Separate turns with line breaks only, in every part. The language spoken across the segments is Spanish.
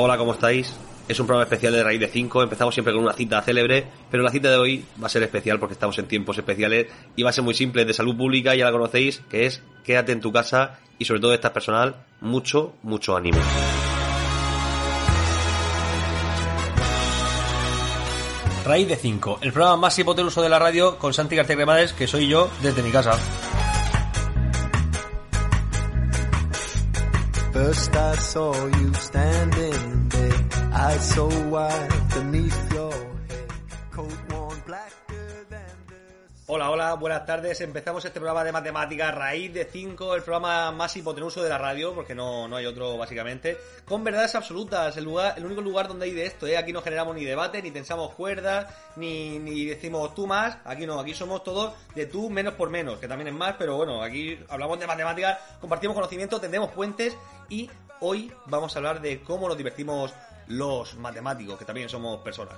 Hola, ¿cómo estáis? Es un programa especial de Raíz de 5. Empezamos siempre con una cita célebre, pero la cita de hoy va a ser especial porque estamos en tiempos especiales y va a ser muy simple, de salud pública, ya la conocéis, que es quédate en tu casa y sobre todo esta personal, mucho, mucho ánimo. Raíz de 5, el programa más hipotenuso de la radio con Santi García Cremades, que soy yo desde mi casa.
First I saw you standing there, eyes so wide beneath your
Hola, hola, buenas tardes. Empezamos este programa de matemáticas Raíz de 5, el programa más hipotenuso de la radio, porque no, no hay otro básicamente, con verdades absolutas, el, lugar, el único lugar donde hay de esto, ¿eh? Aquí no generamos ni debate, ni tensamos cuerdas, ni, ni decimos tú más, aquí no, aquí somos todos de tú menos por menos, que también es más, pero bueno, aquí hablamos de matemáticas, compartimos conocimiento, tendemos puentes y hoy vamos a hablar de cómo nos divertimos los matemáticos, que también somos personas.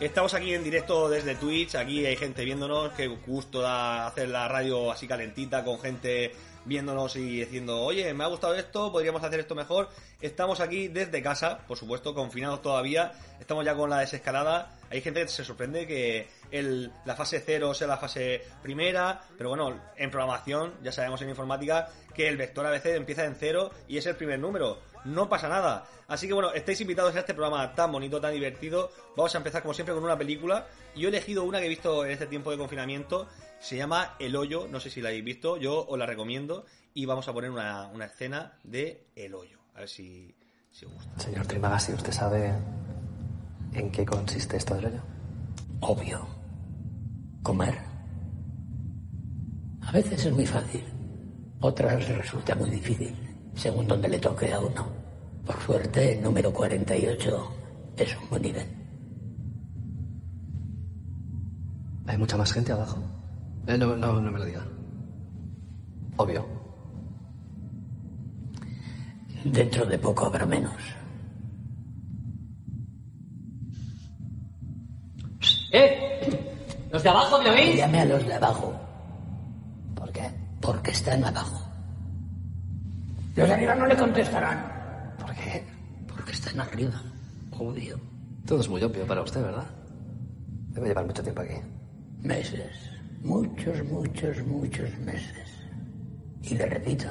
Estamos aquí en directo desde Twitch, aquí hay gente viéndonos, qué gusto da hacer la radio así calentita con gente viéndonos y diciendo, oye, me ha gustado esto, podríamos hacer esto mejor. Estamos aquí desde casa, por supuesto, confinados todavía, estamos ya con la desescalada. Hay gente que se sorprende que el, la fase cero sea la fase primera, pero bueno, en programación, ya sabemos en informática, que el vector a veces empieza en cero y es el primer número. No pasa nada. Así que bueno, estáis invitados a este programa tan bonito, tan divertido. Vamos a empezar como siempre con una película. Y yo he elegido una que he visto en este tiempo de confinamiento. Se llama El Hoyo, no sé si la habéis visto, yo os la recomiendo. Y vamos a poner una, una escena de El Hoyo. A ver si, si os gusta.
Señor Trimagasi, ¿usted sabe en qué consiste esto del hoyo?
Obvio. Comer. A veces es muy fácil. Otras resulta muy difícil, según donde le toque a uno. Por suerte, el número 48 es un buen nivel.
¿Hay mucha más gente abajo? Eh, no, no, no me lo diga. Obvio.
Dentro de poco habrá menos.
¡Eh! ¿Los de abajo me oís?
Llame a los de abajo,
¿Por qué?
porque están abajo. Los de arriba no le contestarán,
¿Por qué?
porque están arriba. Obvio.
Todo es muy obvio para usted, ¿verdad? Debe llevar mucho tiempo aquí.
Meses. Muchos, muchos, muchos meses. Y le repito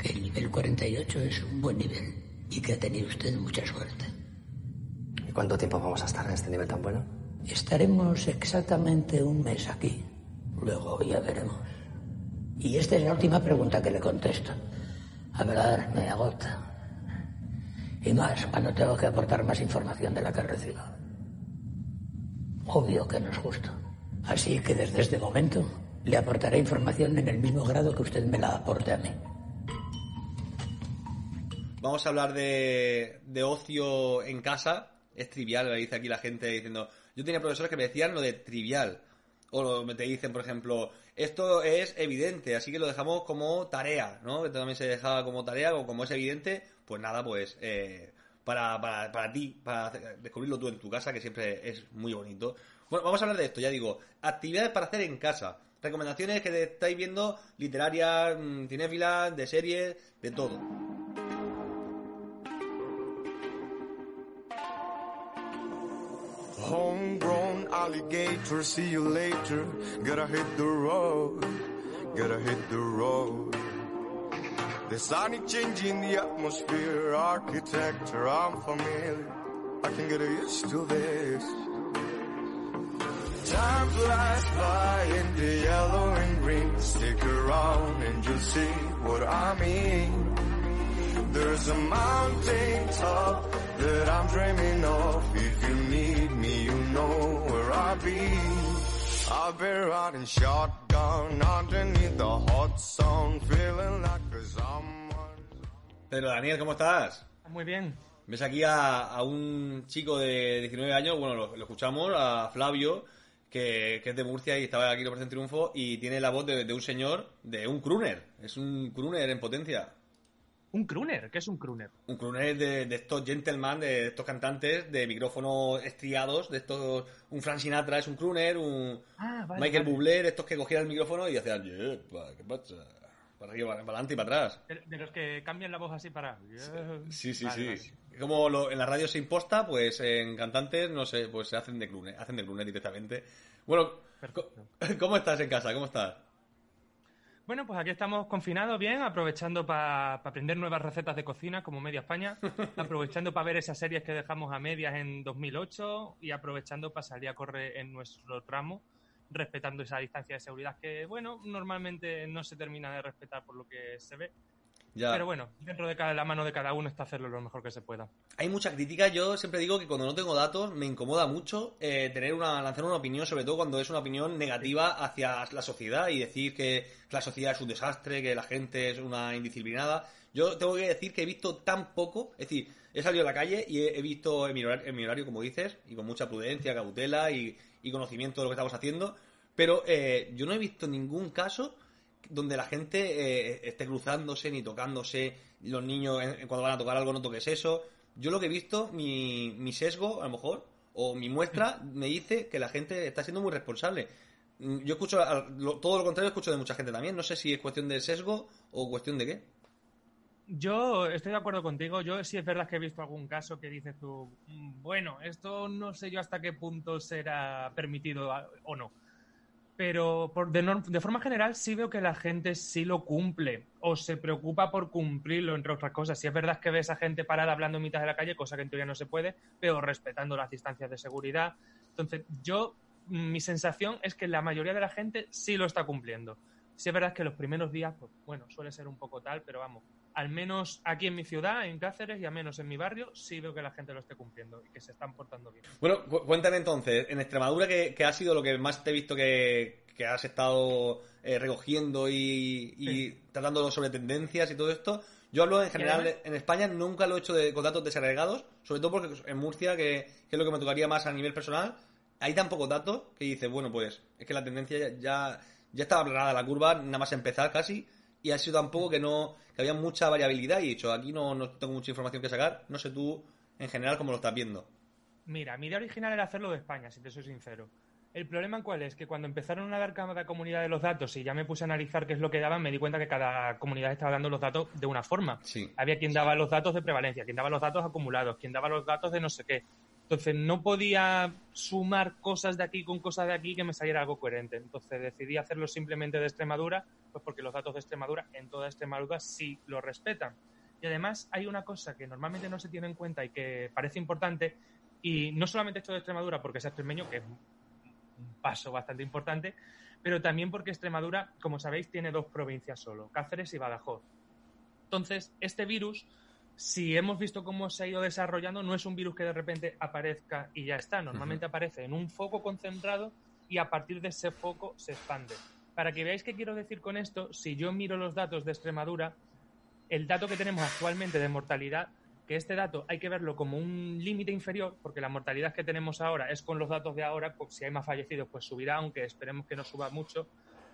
que el nivel 48 es un buen nivel y que ha tenido usted mucha suerte.
¿Y cuánto tiempo vamos a estar en este nivel tan bueno?
Estaremos exactamente un mes aquí. Luego ya veremos. Y esta es la última pregunta que le contesto. Hablar me agota. Y más cuando tengo que aportar más información de la que recibo. Obvio que no es justo. Así que desde este momento le aportaré información en el mismo grado que usted me la aporte a mí.
Vamos a hablar de, de ocio en casa. Es trivial, me dice aquí la gente diciendo. Yo tenía profesores que me decían lo de trivial. O lo- te dicen, por ejemplo, esto es evidente, así que lo dejamos como tarea, ¿no? Que también se dejaba como tarea, o como es evidente, pues nada, pues eh, para, para, para ti, para descubrirlo tú en tu casa, que siempre es muy bonito. Bueno, vamos a hablar de esto, ya digo, actividades para hacer en casa. Recomendaciones que estáis viendo, literarias, mm, cinéfilas, de series, de todo.
Alligator, see you later. Gotta hit the road, gotta hit the road. The sonic change in the atmosphere, architecture, I'm familiar. I can get used to this. Time flies by in the yellow and green. Stick around and you'll see what I mean. There's a mountain top that I'm dreaming of. If you need me, you know I'll be. I've been riding shotgun underneath the hot sun, feeling like a someone.
Pero Daniel, ¿cómo estás?
Muy bien.
Ves aquí a, a un chico de 19 años, bueno, lo, lo escuchamos, a Flavio, que, que es de Murcia y estaba aquí en Operación Triunfo y tiene la voz de, de un señor, de un crooner. Es un crooner en potencia.
Un crooner, ¿qué es un crooner?
Un crooner de, de estos gentlemen, de estos cantantes de micrófonos estriados, de estos... Un Frank Sinatra es un crooner, un
Ah, vale,
Michael
vale.
Bublé, de estos que cogían el micrófono y hacían... "Yepa, ¿Qué pasa? Para arriba, para adelante y para atrás.
De, de los que cambian la voz así para.
Sí, sí,
Vale,
sí. Como lo- en la radio se imposta, pues en cantantes, no sé, pues se hacen de crooner, hacen de crooner directamente. Bueno,
Perfecto.
¿cómo estás en casa? ¿Cómo estás?
Bueno, pues aquí estamos confinados bien, aprovechando para aprender nuevas recetas de cocina como Media España, aprovechando para ver esas series que dejamos a medias en 2008 y aprovechando para salir a correr en nuestro tramo, respetando esa distancia de seguridad que, bueno, normalmente no se termina de respetar por lo que se ve.
Ya.
Pero bueno, dentro de cada, la mano de cada uno está hacerlo lo mejor que se pueda.
Hay mucha crítica. Yo siempre digo que cuando no tengo datos me incomoda mucho eh, tener una, lanzar una opinión, sobre todo cuando es una opinión negativa hacia la sociedad y decir que la sociedad es un desastre, que la gente es una indisciplinada. Yo tengo que decir que he visto tan poco, es decir, he salido a la calle y he, he visto en mi, horario, en mi horario, como dices, y con mucha prudencia, cautela y, y conocimiento de lo que estamos haciendo, pero eh, yo no he visto ningún caso donde la gente eh, esté cruzándose ni tocándose, los niños eh, cuando van a tocar algo no toques eso. Yo lo que he visto, mi, mi sesgo, a lo mejor, o mi muestra, me dice que la gente está siendo muy responsable. Mm, Yo escucho, lo- todo lo contrario escucho de mucha gente también. No sé si es cuestión de sesgo o cuestión de qué.
Yo estoy de acuerdo contigo. Yo sí es verdad que he visto algún caso que dices tú, "Mm, bueno, esto no sé yo hasta qué punto será permitido o no. Pero por, de, de forma general sí veo que la gente sí lo cumple o se preocupa por cumplirlo, entre otras cosas. Si es verdad que ves a gente parada hablando en mitad de la calle, cosa que en teoría no se puede, pero respetando las distancias de seguridad. Entonces, yo, mm, mi sensación es que la mayoría de la gente sí lo está cumpliendo. Sí es verdad que los primeros días, pues bueno, suele ser un poco tal, pero vamos, al menos aquí en mi ciudad, en Cáceres, y al menos en mi barrio, sí veo que la gente lo esté cumpliendo y que se están portando bien.
Bueno, cu- cuéntame entonces, en Extremadura, ¿qué, qué ha sido lo que más te he visto que, que has estado eh, recogiendo y, y
Sí.
tratando sobre tendencias y todo esto? Yo hablo en general en España, nunca lo he hecho de, con datos desagregados, sobre todo porque en Murcia, que, que es lo que me tocaría más a nivel personal, hay tan pocos datos que dices, bueno, pues es que la tendencia ya, ya, ya estaba aplanada la curva, nada más empezar casi, y ha sido tan poco que no que había mucha variabilidad y he dicho, aquí no, no tengo mucha información que sacar, no sé tú en general cómo lo estás viendo.
Mira, mi idea original era hacerlo de España, si te soy sincero. El problema cuál es que cuando empezaron a dar cada comunidad de los datos y ya me puse a analizar qué es lo que daban, me di cuenta que cada comunidad estaba dando los datos de una forma.
Sí.
Había quien daba los datos de prevalencia, quien daba los datos acumulados, quien daba los datos de no sé qué. Entonces no podía sumar cosas de aquí con cosas de aquí que me saliera algo coherente. Entonces decidí hacerlo simplemente de Extremadura, pues porque los datos de Extremadura en toda Extremadura sí lo respetan. Y además hay una cosa que normalmente no se tiene en cuenta y que parece importante, y no solamente esto de Extremadura porque es extremeño, que es un paso bastante importante, pero también porque Extremadura, como sabéis, tiene dos provincias solo, Cáceres y Badajoz. Entonces, este virus, si hemos visto cómo se ha ido desarrollando, no es un virus que de repente aparezca y ya está. Normalmente aparece en un foco concentrado y a partir de ese foco se expande. Para que veáis qué quiero decir con esto, si yo miro los datos de Extremadura, el dato que tenemos actualmente de mortalidad, que este dato hay que verlo como un límite inferior, porque la mortalidad que tenemos ahora es con los datos de ahora, pues si hay más fallecidos, pues subirá, aunque esperemos que no suba mucho.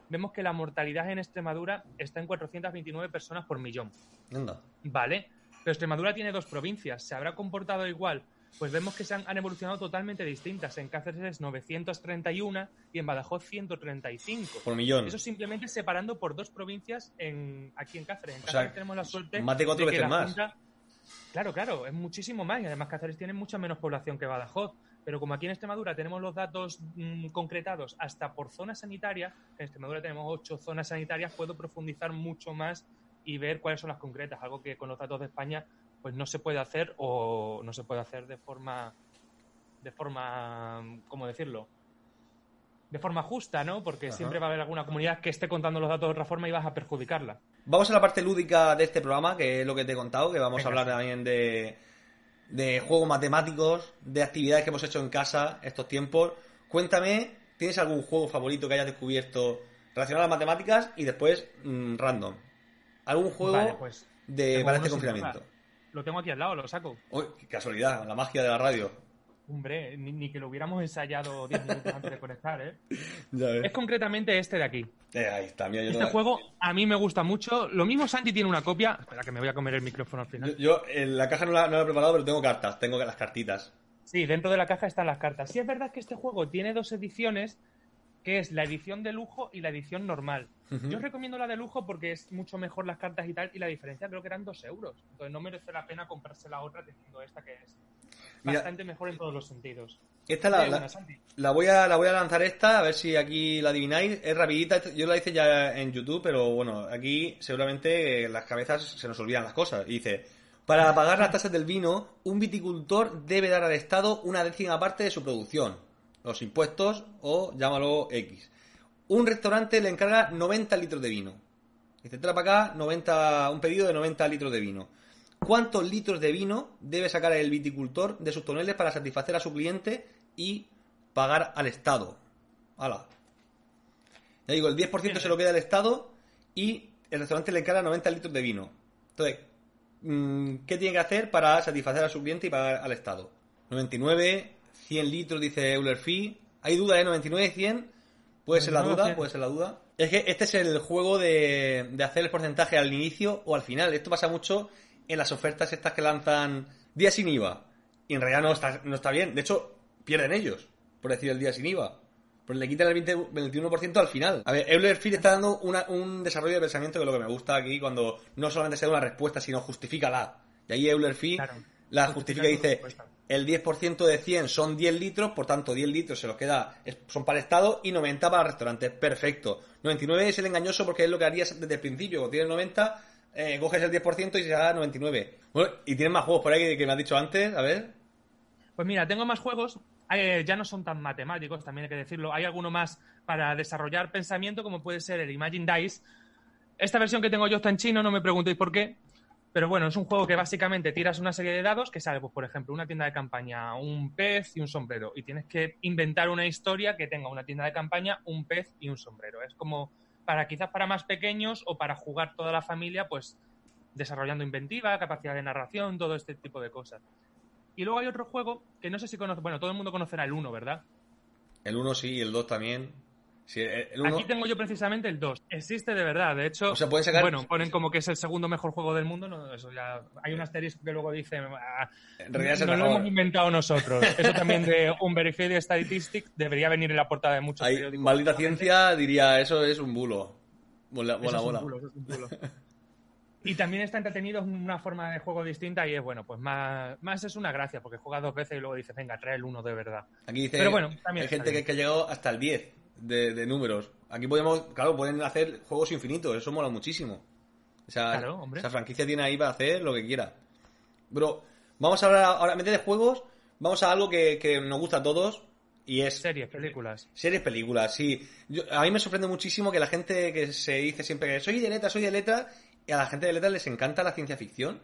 Vemos que la mortalidad en Extremadura está en 429 personas por millón.
Anda.
Vale, pero Extremadura tiene dos provincias. ¿Se habrá comportado igual? Pues vemos que se han, han evolucionado totalmente distintas. En Cáceres es 931 y en Badajoz 135.
Por millón.
Eso simplemente separando por dos provincias en, aquí en Cáceres. En
O sea,
Cáceres tenemos la suerte
más de cuatro veces más.
Junta- Claro, claro, es muchísimo más y además Cáceres tiene mucha menos población que Badajoz. Pero como aquí en Extremadura tenemos los datos mm, concretados hasta por zona sanitaria, en Extremadura tenemos ocho zonas sanitarias, puedo profundizar mucho más y ver cuáles son las concretas, algo que con los datos de España pues no se puede hacer o no se puede hacer de forma de forma ¿cómo decirlo? de forma justa, ¿no? Porque
Ajá.
siempre va a haber alguna comunidad que esté contando los datos de otra forma y vas a perjudicarla.
Vamos a la parte lúdica de este programa, que es lo que te he contado, que vamos
Venga.
a hablar también de, de juegos matemáticos, de actividades que hemos hecho en casa estos tiempos. Cuéntame, ¿tienes algún juego favorito que hayas descubierto relacionado a las matemáticas y después mm, random? ¿Algún juego
Vale, pues
de para este confinamiento?
Lo tengo aquí al lado, lo saco.
Uy, qué casualidad, la magia de la radio.
Hombre, ni, ni que lo hubiéramos ensayado 10 minutos antes de conectar, ¿eh?
Ya ves.
Es concretamente este de aquí.
Eh, ahí está, mira, yo,
Este
no-
juego a mí me gusta mucho. Lo mismo Santi tiene una copia. Espera, que me voy a comer el micrófono al
yo,
final.
yo en la caja no la, no la he preparado, pero tengo cartas, tengo las cartitas.
Sí, dentro de la caja están las cartas. Sí, es verdad que este juego tiene dos ediciones, que es la edición de lujo y la edición normal. Yo os recomiendo la de lujo porque es mucho mejor las cartas y tal, y la diferencia creo que eran dos euros. Entonces no merece la pena comprarse la otra teniendo esta que es
Mira.
bastante mejor en todos los sentidos.
Esta la, la- la voy a, la voy a lanzar esta, a ver si aquí la adivináis. Es rapidita, yo la hice ya en YouTube, pero bueno, aquí seguramente las cabezas se nos olvidan las cosas. Y dice, para pagar las tasas del vino, un viticultor debe dar al Estado una décima parte de su producción, los impuestos o llámalo X. Un restaurante le encarga 90 litros de vino. Dice, trae para acá 90, un pedido de 90 litros de vino. ¿Cuántos litros de vino debe sacar el viticultor de sus toneles para satisfacer a su cliente y pagar al Estado? ¡Hala! Ya digo, el 10% se lo queda al Estado y el restaurante le encarga 90 litros de vino. Entonces, mm, ¿qué tiene que hacer para satisfacer a su cliente y pagar al Estado? 99, 100 litros, dice Euler Fee. Hay duda, ¿eh? 99, 100. Puede ser la
99,
duda,
100.
puede ser la duda. Es que este es el juego de, de hacer el porcentaje al inicio o al final. Esto pasa mucho en las ofertas estas que lanzan día sin IVA. Y en realidad no está, no está bien. De hecho, pierden ellos por decir el día sin IVA. Pues le quitan el 20 21% al final. A ver, Euler Fee está dando una- un desarrollo de pensamiento que es lo que me gusta aquí cuando no solamente se da una respuesta, sino justifícala. Y ahí Euler Fee
Claro.
la
Justifica
justifica y dice. El 10% de 100 son 10 litros, por tanto 10 litros se los queda, son para el Estado y 90 para el restaurante. Perfecto. 99 es el engañoso porque es lo que harías desde el principio. Cuando tienes 90, eh, coges el 10% y se da 99. Bueno, y tienes más juegos por ahí que, que me has dicho antes, a ver.
Pues mira, tengo más juegos. eh, ya no son tan matemáticos, también hay que decirlo. Hay alguno más para desarrollar pensamiento, como puede ser el Imagine Dice. Esta versión que tengo yo está en chino, no me preguntéis por qué. Pero bueno, es un juego que básicamente tiras una serie de dados que sale, pues, por ejemplo, una tienda de campaña, un pez y un sombrero. Y tienes que inventar una historia que tenga una tienda de campaña, un pez y un sombrero. Es como para quizás para más pequeños o para jugar toda la familia, pues desarrollando inventiva, capacidad de narración, todo este tipo de cosas. Y luego hay otro juego que no sé si conoce, bueno, todo el mundo conocerá el 1, ¿verdad?
El 1 sí, el 2 también. Sí, el el uno-
Aquí tengo yo precisamente el 2. Existe de verdad, de hecho.
O sea, pueden sacar-
Bueno, ponen como que es el segundo mejor juego del mundo, no, eso ya. Hay un asterisco que luego dice. ah,
en realidad
nos lo hemos inventado nosotros. Eso también de un Verified Statistics debería venir en la portada de muchos periódicos.
maldita ciencia diría, eso es un bulo. Bola,
Eso
bola,
es un
bola.
bulo, eso es un bulo. Y también está entretenido, es una forma de juego distinta y es bueno, pues más, más es una gracia, porque juega dos veces y luego dices, venga, trae el uno de verdad.
Aquí dice,
Pero bueno, también
hay gente que ha llegado hasta el 10 de, de números. Aquí podemos, claro, pueden hacer juegos infinitos, eso mola muchísimo. Esa,
Claro, hombre.
esa franquicia tiene ahí para hacer lo que quiera. Pero vamos a hablar ahora, en de juegos, vamos a algo que, que nos gusta a todos y es
Series, películas.
Series, películas, sí. Yo- a mí me sorprende muchísimo que la gente que se dice siempre que soy de letra, soy de letra, y a la gente de letra les encanta la ciencia ficción.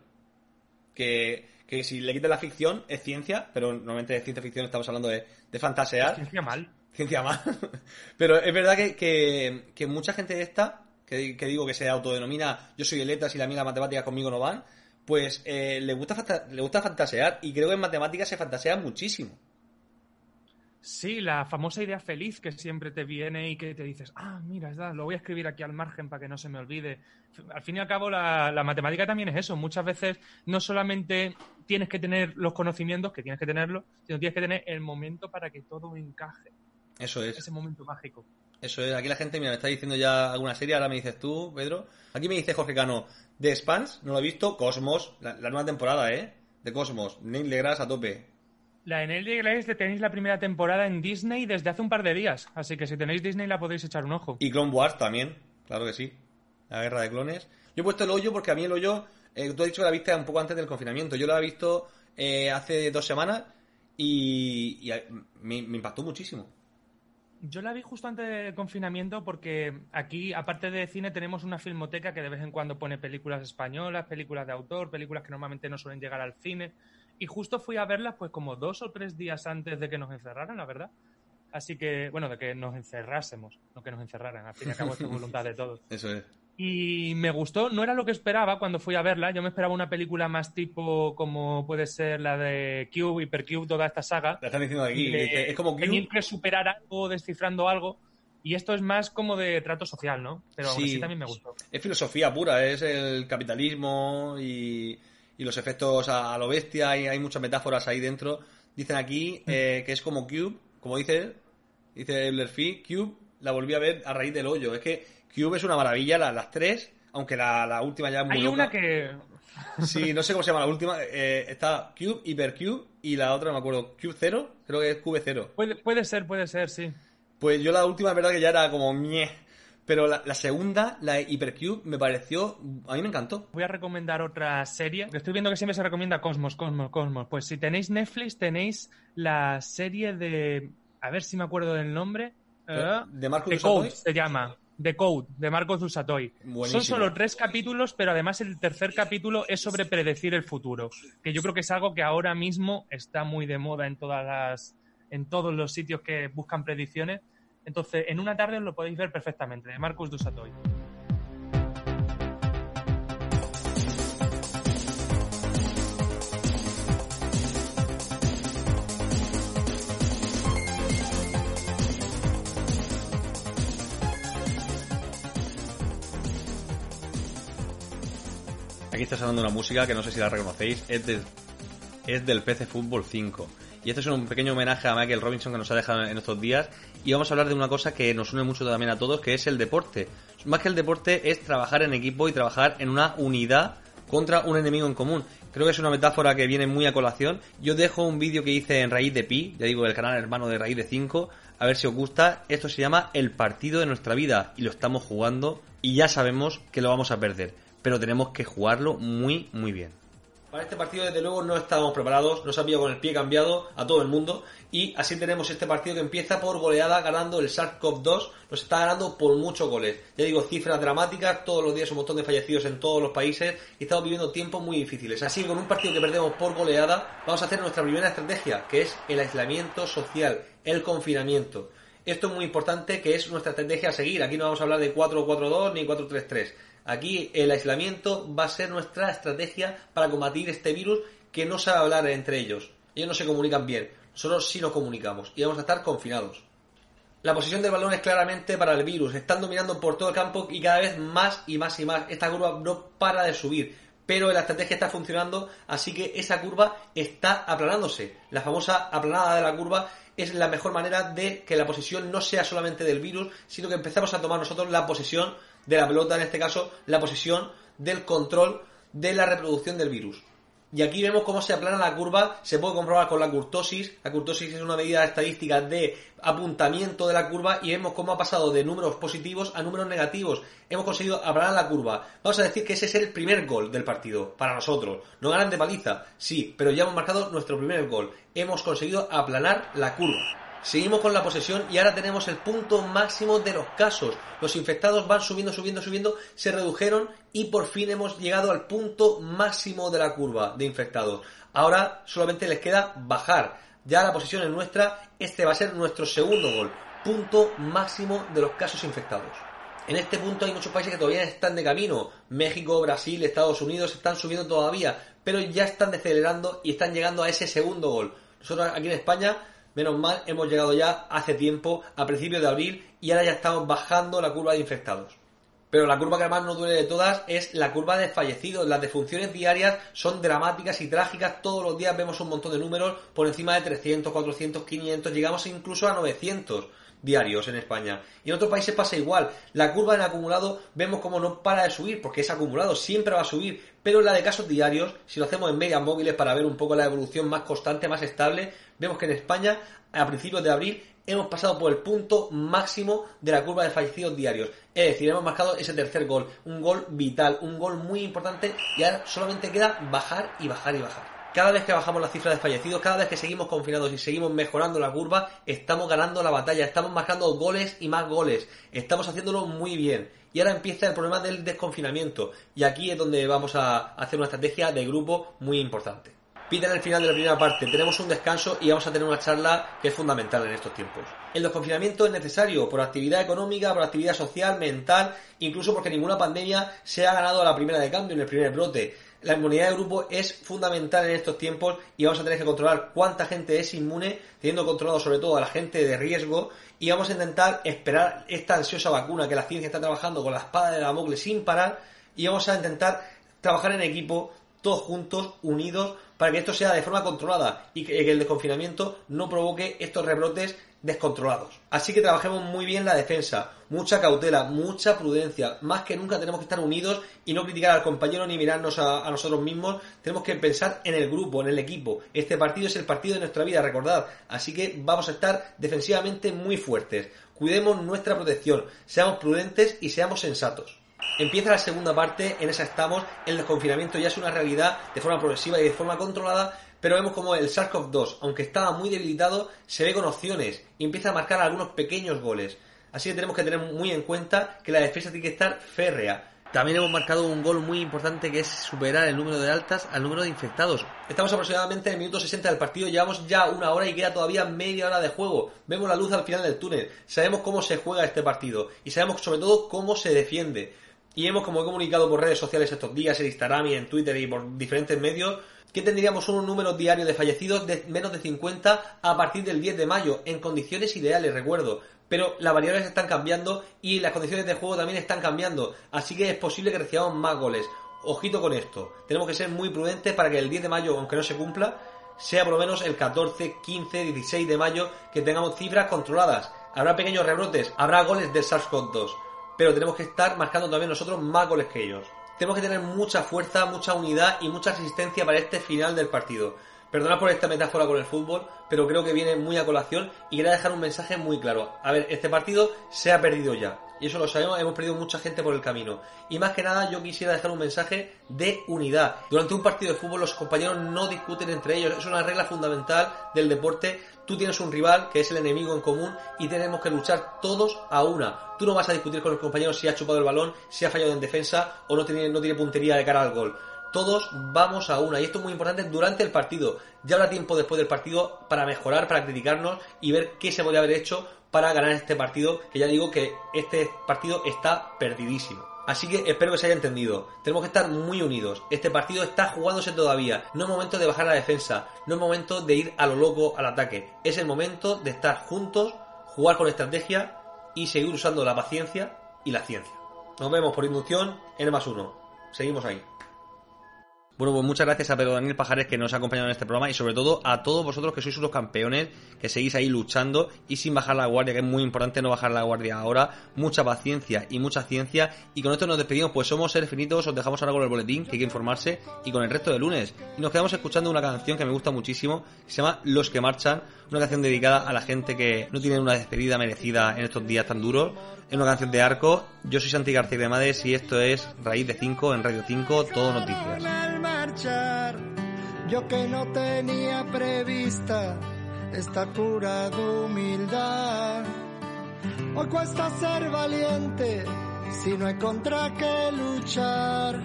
Que, que si le quitas la ficción es ciencia, pero normalmente de ciencia ficción estamos hablando de, de fantasear.
Ciencia mal.
Ciencia más. pero es verdad que, que, mucha gente de esta, que, digo que se autodenomina yo soy de letras y la mía las matemáticas conmigo no van, pues eh, le, gusta le gusta fantasear y creo que en matemáticas se fantasea muchísimo.
Sí, la famosa idea feliz que siempre te viene y que te dices, ah, mira, lo voy a escribir aquí al margen para que no se me olvide. Al fin y al cabo, la, la matemática también es eso. Muchas veces no solamente tienes que tener los conocimientos, que tienes que tenerlos, sino tienes que tener el momento para que todo encaje.
Eso es.
Ese momento mágico.
Eso es, aquí la gente, mira, me está diciendo ya alguna serie, ahora me dices tú, Pedro. Aquí me dice Jorge Cano, The Spans, no lo he visto, Cosmos, la, la nueva temporada, ¿eh? De Cosmos, Neil deGrasse a tope.
La de Neil deGrasse tenéis la primera temporada en Disney desde hace un par de días, así que si tenéis Disney la podéis echar un ojo.
Y Clone Wars también, claro que sí. La guerra de clones. Yo he puesto el hoyo porque a mí el hoyo, eh, tú has dicho que la viste un poco antes del confinamiento. Yo la he visto eh, hace dos semanas y, y, me, me impactó muchísimo.
Yo la vi justo antes del confinamiento porque aquí, aparte de cine, tenemos una filmoteca que de vez en cuando pone películas españolas, películas de autor, películas que normalmente no suelen llegar al cine. Y justo fui a verlas pues como dos o tres días antes de que nos encerraran, la verdad. Así que, bueno, de que nos encerrásemos, no que nos encerraran. Al fin y al cabo, es voluntad de todos.
Eso es.
Y me gustó, no era lo que esperaba cuando fui a verla. Yo me esperaba una película más tipo como puede ser la de Cube, Hypercube, toda esta saga.
La están diciendo aquí.
de
es como Cube.
Tener que superar algo, descifrando algo. Y esto es más como de trato social, ¿no? Pero aún
Sí.
así también me gustó.
Es filosofía pura, es el capitalismo y, y los efectos a, a lo bestia, y hay muchas metáforas ahí dentro. Dicen aquí eh, que es como Cube, como dice, dice Ebler Fee, Cube la volví a ver a raíz del hoyo. Es que Cube es una maravilla, la- las tres, aunque la, la última ya es muy
Hay
loca.
una que.
Sí, no sé cómo se llama la última. eh, está Cube, Hypercube y la otra no me acuerdo. Cube 0, creo que es Cube 0.
Puede, puede ser, puede ser, sí.
Pues yo la última, es verdad que ya era como ñe. Pero la, la segunda, la Hypercube, me pareció. A mí me encantó.
Voy a recomendar otra serie. Estoy viendo que siempre se recomienda Cosmos, Cosmos, Cosmos. Pues si tenéis Netflix, tenéis la serie de. A ver si me acuerdo del nombre. Eh,
¿De Marcos
The
Dusatoy?
Code se llama. The Code, de Marcos.
Buenísimo.
Son solo tres capítulos, pero además el tercer capítulo es sobre predecir el futuro. Que yo creo que es algo que ahora mismo está muy de moda en todas las. en todos los sitios que buscan predicciones. Entonces, en una tarde os lo podéis ver perfectamente, de Marcos Dusatoy.
Aquí está sonando una música que no sé si la reconocéis, es, del es del PC Fútbol 5. Y este es un pequeño homenaje a Michael Robinson que nos ha dejado en estos días. Y vamos a hablar de una cosa que nos une mucho también a todos, que es el deporte. Más que el deporte es trabajar en equipo y trabajar en una unidad contra un enemigo en común. Creo que es una metáfora que viene muy a colación. Yo dejo un vídeo que hice en Raíz de Pi, ya digo, el canal hermano de Raíz de 5, a ver si os gusta. Esto se llama El partido de nuestra vida y lo estamos jugando y ya sabemos que lo vamos a perder, pero tenemos que jugarlo muy, muy bien. Para este partido, desde luego, no estábamos preparados, nos ha pillado con el pie cambiado a todo el mundo y así tenemos este partido que empieza por goleada ganando el Sharkov 2, nos está ganando por muchos goles. Ya digo, cifras dramáticas, todos los días un montón de fallecidos en todos los países y estamos viviendo tiempos muy difíciles. Así que con un partido que perdemos por goleada, vamos a hacer nuestra primera estrategia, que es el aislamiento social, el confinamiento. Esto es muy importante, que es nuestra estrategia a seguir. Aquí no vamos a hablar de 4-4-2 ni 4-3-3. Aquí el aislamiento va a ser nuestra estrategia para combatir este virus que no sabe hablar entre ellos. Ellos no se comunican bien. Nosotros sí nos comunicamos y vamos a estar confinados. La posición del balón es claramente para el virus. Están dominando por todo el campo y cada vez más y más y más. Esta curva no para de subir. Pero la estrategia está funcionando, así que esa curva está aplanándose. La famosa aplanada de la curva es la mejor manera de que la posesión no sea solamente del virus, sino que empezamos a tomar nosotros la posesión de la pelota, en este caso, la posesión del control de la reproducción del virus. Y aquí vemos cómo se aplana la curva, se puede comprobar con la curtosis. La curtosis es una medida estadística de apuntamiento de la curva y vemos cómo ha pasado de números positivos a números negativos. Hemos conseguido aplanar la curva. Vamos a decir que ese es el primer gol del partido para nosotros. No ganan de paliza, sí, pero ya hemos marcado nuestro primer gol. Hemos conseguido aplanar la curva. Seguimos con la posesión y ahora tenemos el punto máximo de los casos. Los infectados van subiendo, subiendo, subiendo, se redujeron y por fin hemos llegado al punto máximo de la curva de infectados. Ahora solamente les queda bajar. Ya la posesión es nuestra, este va a ser nuestro segundo gol. Punto máximo de los casos infectados. En este punto hay muchos países que todavía están de camino. México, Brasil, Estados Unidos están subiendo todavía, pero ya están decelerando y están llegando a ese segundo gol. Nosotros aquí en España Menos mal, hemos llegado ya hace tiempo, a principios de abril, y ahora ya estamos bajando la curva de infectados. Pero la curva que más nos duele de todas es la curva de fallecidos. Las defunciones diarias son dramáticas y trágicas. Todos los días vemos un montón de números por encima de 300, 400, 500, llegamos incluso a 900 diarios en España. Y en otros países pasa igual. La curva en acumulado vemos como no para de subir, porque es acumulado, siempre va a subir. Pero en la de casos diarios, si lo hacemos en medias móviles para ver un poco la evolución más constante, más estable, vemos que en España, a principios de abril, hemos pasado por el punto máximo de la curva de fallecidos diarios. Es decir, hemos marcado ese tercer gol, un gol vital, un gol muy importante y ahora solamente queda bajar y bajar y bajar. Cada vez que bajamos la cifra de fallecidos, cada vez que seguimos confinados y seguimos mejorando la curva, estamos ganando la batalla, estamos marcando goles y más goles, estamos haciéndolo muy bien. Y ahora empieza el problema del desconfinamiento. Y aquí es donde vamos a hacer una estrategia de grupo muy importante. Piten el final de la primera parte, tenemos un descanso y vamos a tener una charla que es fundamental en estos tiempos. El desconfinamiento es necesario por actividad económica, por actividad social, mental, incluso porque ninguna pandemia se ha ganado a la primera de cambio, en el primer brote. La inmunidad de grupo es fundamental en estos tiempos y vamos a tener que controlar cuánta gente es inmune, teniendo controlado sobre todo a la gente de riesgo y vamos a intentar esperar esta ansiosa vacuna que la ciencia está trabajando con la espada de Damocles sin parar y vamos a intentar trabajar en equipo todos juntos, unidos, para que esto sea de forma controlada y que el desconfinamiento no provoque estos rebrotes descontrolados. Así que trabajemos muy bien la defensa, mucha cautela, mucha prudencia. Más que nunca tenemos que estar unidos y no criticar al compañero ni mirarnos a, nosotros mismos. Tenemos que pensar en el grupo, en el equipo. Este partido es el partido de nuestra vida, recordad. Así que vamos a estar defensivamente muy fuertes. Cuidemos nuestra protección, seamos prudentes y seamos sensatos. Empieza la segunda parte, en esa estamos, el desconfinamiento ya es una realidad de forma progresiva y de forma controlada, pero vemos como el SARS-CoV-2, aunque estaba muy debilitado, se ve con opciones y empieza a marcar algunos pequeños goles. Así que tenemos que tener muy en cuenta que la defensa tiene que estar férrea. También hemos marcado un gol muy importante que es superar el número de altas al número de infectados. Estamos aproximadamente en el minuto 60 del partido, llevamos ya una hora y queda todavía media hora de juego. Vemos la luz al final del túnel, sabemos cómo se juega este partido y sabemos sobre todo cómo se defiende. Y hemos, como he comunicado por redes sociales estos días, en Instagram y en Twitter y por diferentes medios, que tendríamos un número diario de fallecidos de menos de 50 a partir del 10 de mayo, en condiciones ideales, recuerdo. Pero las variables están cambiando y las condiciones de juego también están cambiando, así que es posible que recibamos más goles. Ojito con esto, tenemos que ser muy prudentes para que el 10 de mayo, aunque no se cumpla, sea por lo menos el 14, 15, 16 de mayo que tengamos cifras controladas. Habrá pequeños rebrotes, habrá goles del SARS-CoV-2 pero tenemos que estar marcando también nosotros más goles que ellos. Tenemos que tener mucha fuerza, mucha unidad y mucha resistencia para este final del partido. Perdonad por esta metáfora con el fútbol, pero creo que viene muy a colación y quería dejar un mensaje muy claro. A ver, este partido se ha perdido ya. Y eso lo sabemos, hemos perdido mucha gente por el camino. Y más que nada yo quisiera dejar un mensaje de unidad. Durante un partido de fútbol los compañeros no discuten entre ellos. Es una regla fundamental del deporte. Tú tienes un rival que es el enemigo en común y tenemos que luchar todos a una. Tú no vas a discutir con los compañeros si ha chupado el balón, si ha fallado en defensa o no tiene, no tiene puntería de cara al gol todos vamos a una. Y esto es muy importante durante el partido. Ya habrá tiempo después del partido para mejorar, para criticarnos y ver qué se podría haber hecho para ganar este partido. Que ya digo que este partido está perdidísimo. Así que espero que se haya entendido. Tenemos que estar muy unidos. Este partido está jugándose todavía. No es momento de bajar la defensa. No es momento de ir a lo loco al ataque. Es el momento de estar juntos, jugar con estrategia y seguir usando la paciencia y la ciencia. Nos vemos por inducción en más uno. Seguimos ahí. Bueno, pues muchas gracias a Pedro Daniel Pajares que nos ha acompañado en este programa y sobre todo a todos vosotros que sois unos campeones, que seguís ahí luchando y sin bajar la guardia, que es muy importante no bajar la guardia ahora. Mucha paciencia y mucha ciencia. Y con esto nos despedimos, pues somos seres finitos, os dejamos ahora con el boletín, que hay que informarse, y con el resto de lunes. Y nos quedamos escuchando una canción que me gusta muchísimo, que se llama Los que marchan, una canción dedicada a la gente que no tiene una despedida merecida en estos días tan duros. Es una canción de arco. Yo soy Santi García de Mades y esto es Raíz de 5 en Radio 5, todo noticias.
Yo que no tenía prevista esta cura de humildad. Hoy cuesta ser valiente si no hay contra qué luchar.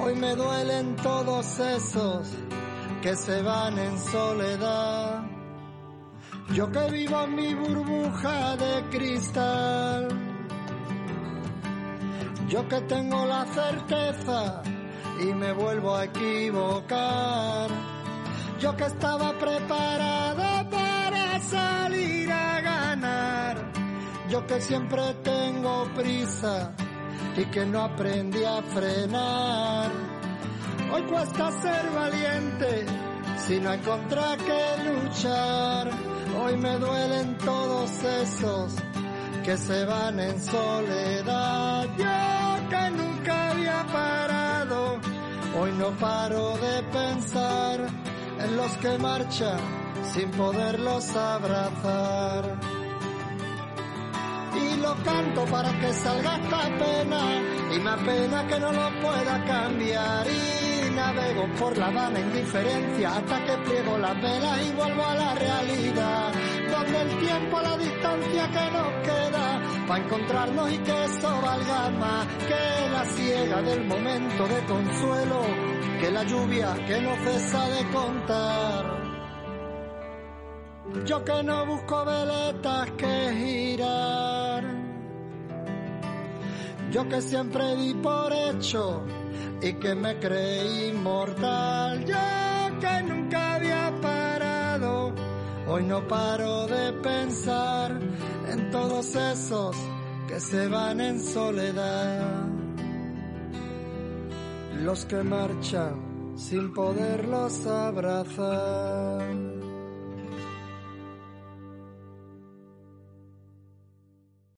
Hoy me duelen todos esos que se van en soledad. Yo que vivo en mi burbuja de cristal. Yo que tengo la certeza y me vuelvo a equivocar. Yo que estaba preparado para salir a ganar. Yo que siempre tengo prisa y que no aprendí a frenar. Hoy cuesta ser valiente si no hay contra qué luchar. Hoy me duelen todos esos que se van en soledad. Hoy no paro de pensar en los que marchan sin poderlos abrazar. Y lo canto para que salga esta pena, y me apena que no lo pueda cambiar. Y navego por la vana indiferencia hasta que pliego las velas y vuelvo a la realidad donde el tiempo, la distancia que nos queda, para encontrarnos y que eso valga más que la ciega del momento de consuelo, que la lluvia que no cesa de contar. Yo que no busco veletas que girar, yo que siempre di por hecho y que me creí inmortal, yo que nunca había parado, hoy no paro de pensar en todos esos que se van en soledad, los que marchan sin poderlos abrazar.